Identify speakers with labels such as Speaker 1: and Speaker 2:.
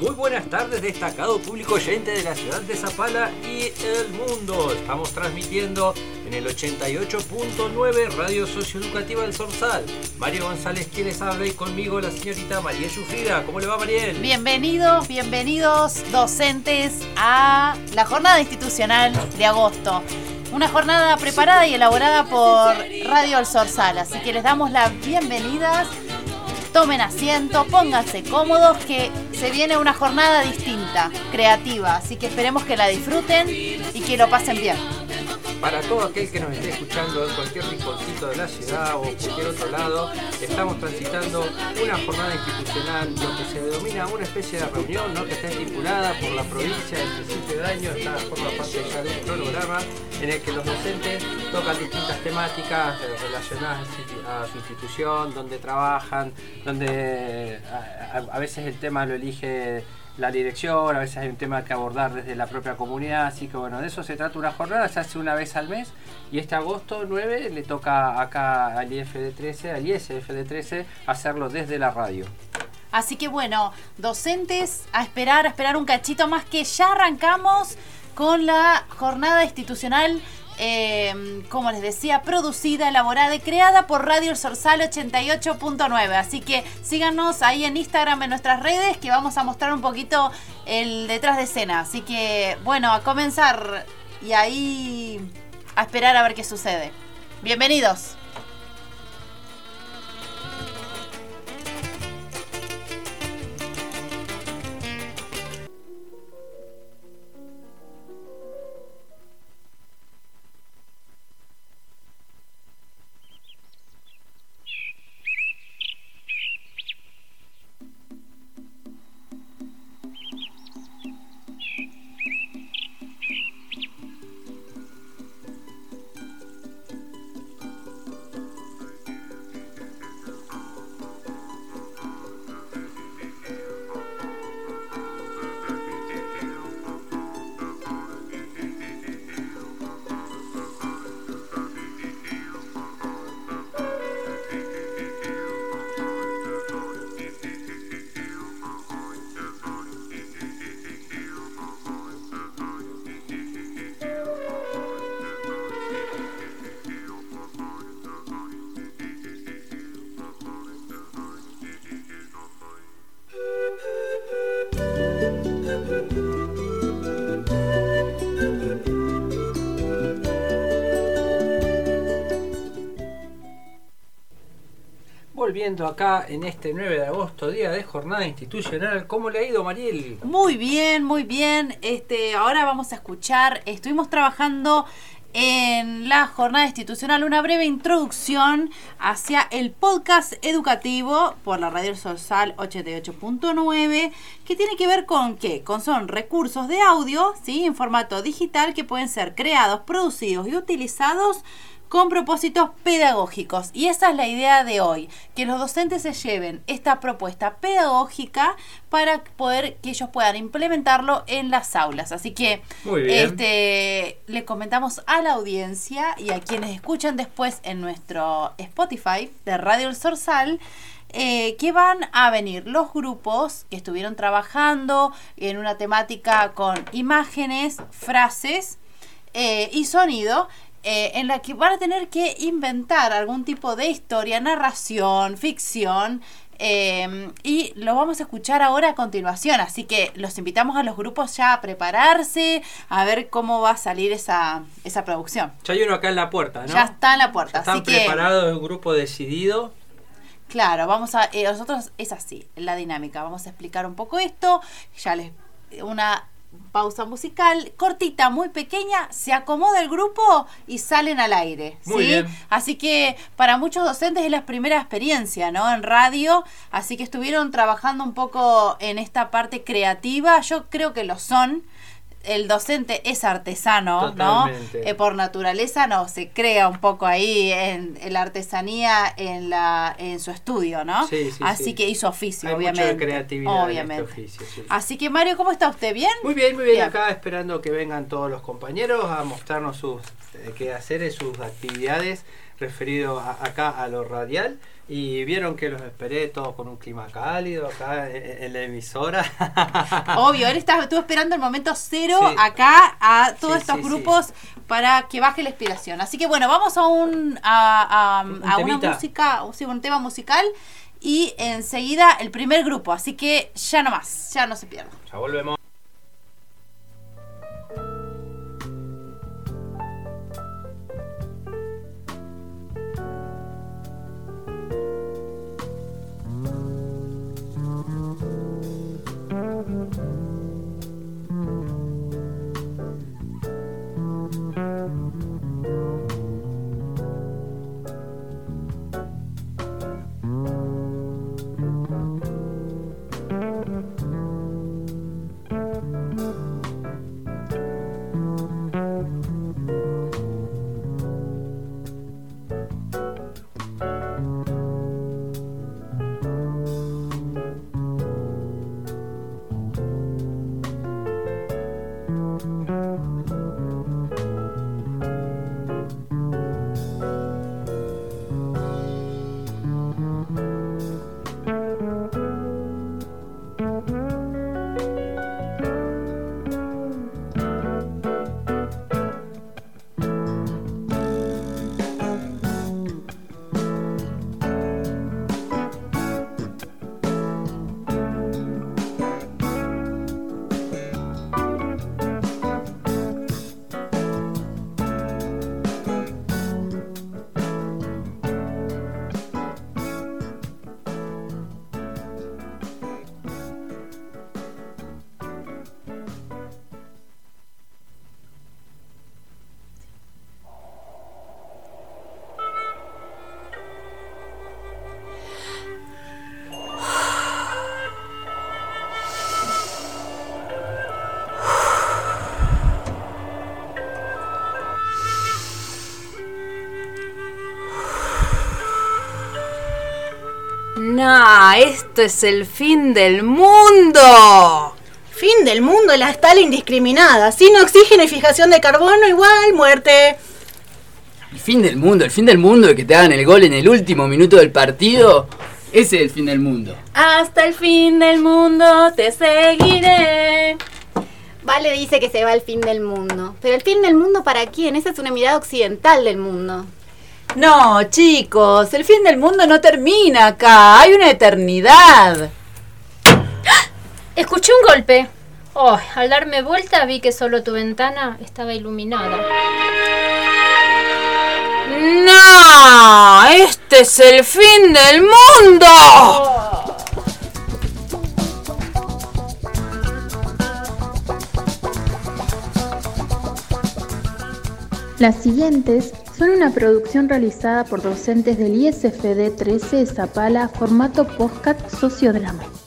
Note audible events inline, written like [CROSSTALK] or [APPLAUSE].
Speaker 1: Muy buenas tardes, destacado público oyente de la ciudad de Zapala y el mundo. Estamos transmitiendo en el 88.9 Radio Socioeducativa del Sorsal. Mario González quien les habla y conmigo la señorita Mariel Sufrida. ¿Cómo le va Mariel?
Speaker 2: Bienvenidos, bienvenidos docentes a la jornada institucional de agosto. Una jornada preparada y elaborada por Radio El Sorsal. Así que les damos las bienvenidas. Tomen asiento, pónganse cómodos, que se viene una jornada distinta, creativa. Así que esperemos que la disfruten y que lo pasen bien
Speaker 1: para todo aquel que nos esté escuchando en cualquier rinconcito de la ciudad o cualquier otro lado, estamos transitando una jornada institucional, lo que se denomina una especie de reunión ¿no? que está estipulada por la provincia del principio de año, está forma parte ya de un cronograma en el que los docentes tocan distintas temáticas relacionadas a su institución, donde trabajan, donde a veces el tema lo elige la dirección, a veces hay un tema que abordar desde la propia comunidad, así que bueno, de eso se trata una jornada, se hace una vez al mes y este agosto 9 le toca acá al IFD13, al ISFD13, hacerlo desde la radio.
Speaker 2: Así que bueno, docentes, a esperar, a esperar un cachito más que ya arrancamos con la jornada institucional eh, como les decía, producida, elaborada y creada por Radio El Sorsal 88.9. Así que síganos ahí en Instagram, en nuestras redes, que vamos a mostrar un poquito el detrás de escena. Así que, bueno, a comenzar y ahí a esperar a ver qué sucede. Bienvenidos.
Speaker 1: Volviendo acá en este 9 de agosto, día de jornada institucional. ¿Cómo le ha ido, Mariel?
Speaker 2: Muy bien, muy bien. Este, ahora vamos a escuchar, estuvimos trabajando en la jornada institucional una breve introducción hacia el podcast educativo por la Radio Social 88.9 que tiene que ver con qué? Con son recursos de audio, ¿sí? En formato digital que pueden ser creados, producidos y utilizados con propósitos pedagógicos. Y esa es la idea de hoy, que los docentes se lleven esta propuesta pedagógica para poder que ellos puedan implementarlo en las aulas. Así que este le comentamos a la audiencia y a quienes escuchan después en nuestro Spotify de Radio El Sorsal. Eh, que van a venir los grupos que estuvieron trabajando en una temática con imágenes, frases eh, y sonido eh, en la que van a tener que inventar algún tipo de historia, narración, ficción, em, y lo vamos a escuchar ahora a continuación. Así que los invitamos a los grupos ya a prepararse, a ver cómo va a salir esa, esa producción.
Speaker 1: Ya hay uno acá en la puerta, ¿no?
Speaker 2: Ya está en la puerta.
Speaker 1: están preparados, un grupo decidido.
Speaker 2: Claro, vamos a. Eh, nosotros es así, la dinámica. Vamos a explicar un poco esto. Ya les. Una pausa musical cortita, muy pequeña, se acomoda el grupo y salen al aire. ¿sí? Así que para muchos docentes es la primera experiencia, ¿no? En radio, así que estuvieron trabajando un poco en esta parte creativa, yo creo que lo son el docente es artesano, ¿no? Eh, por naturaleza no, se crea un poco ahí en, la artesanía en la en su estudio, ¿no? Sí, sí, Así que hizo oficio, obviamente.
Speaker 1: Mucha creatividad obviamente. En este oficio,
Speaker 2: Así que Mario, ¿cómo está usted? ¿Bien?
Speaker 1: Muy bien, muy bien, Acá esperando que vengan todos los compañeros a mostrarnos sus eh, qué hacer, sus actividades referido acá a lo radial Y vieron que los esperé todos con un clima cálido acá en, en la emisora. [LAUGHS]
Speaker 2: Obvio, él estaba, estuvo esperando el momento cero
Speaker 1: Sí.
Speaker 2: acá a todos
Speaker 1: Sí,
Speaker 2: estos
Speaker 1: sí,
Speaker 2: grupos para que baje la inspiración. Así que bueno, vamos a un a, a-
Speaker 1: Un
Speaker 2: a una música, o sí, un tema musical y enseguida el primer grupo. Así que ya no más, ya no se pierda.
Speaker 1: ya volvemos.
Speaker 3: Mm-hmm. Esto es el fin del mundo.
Speaker 4: Fin del mundo, la estal indiscriminada. Sin oxígeno y fijación de carbono, igual muerte.
Speaker 5: El fin del mundo, el fin del mundo de que te hagan el gol en el último minuto del partido. Ese es el fin del mundo.
Speaker 3: Hasta el fin del mundo te seguiré.
Speaker 4: Vale dice que se va el fin del mundo. Pero el fin del mundo para quién? Esa es una mirada occidental del mundo.
Speaker 2: No, chicos, el fin del mundo no termina acá, hay una eternidad. [GASPS]
Speaker 6: Escuché un golpe. Oh, al darme vuelta vi que solo tu ventana estaba iluminada.
Speaker 3: No, este es el fin del mundo.
Speaker 7: Las siguientes son una producción realizada por docentes del ISFD 13 Zapala, formato podcast sociodrama.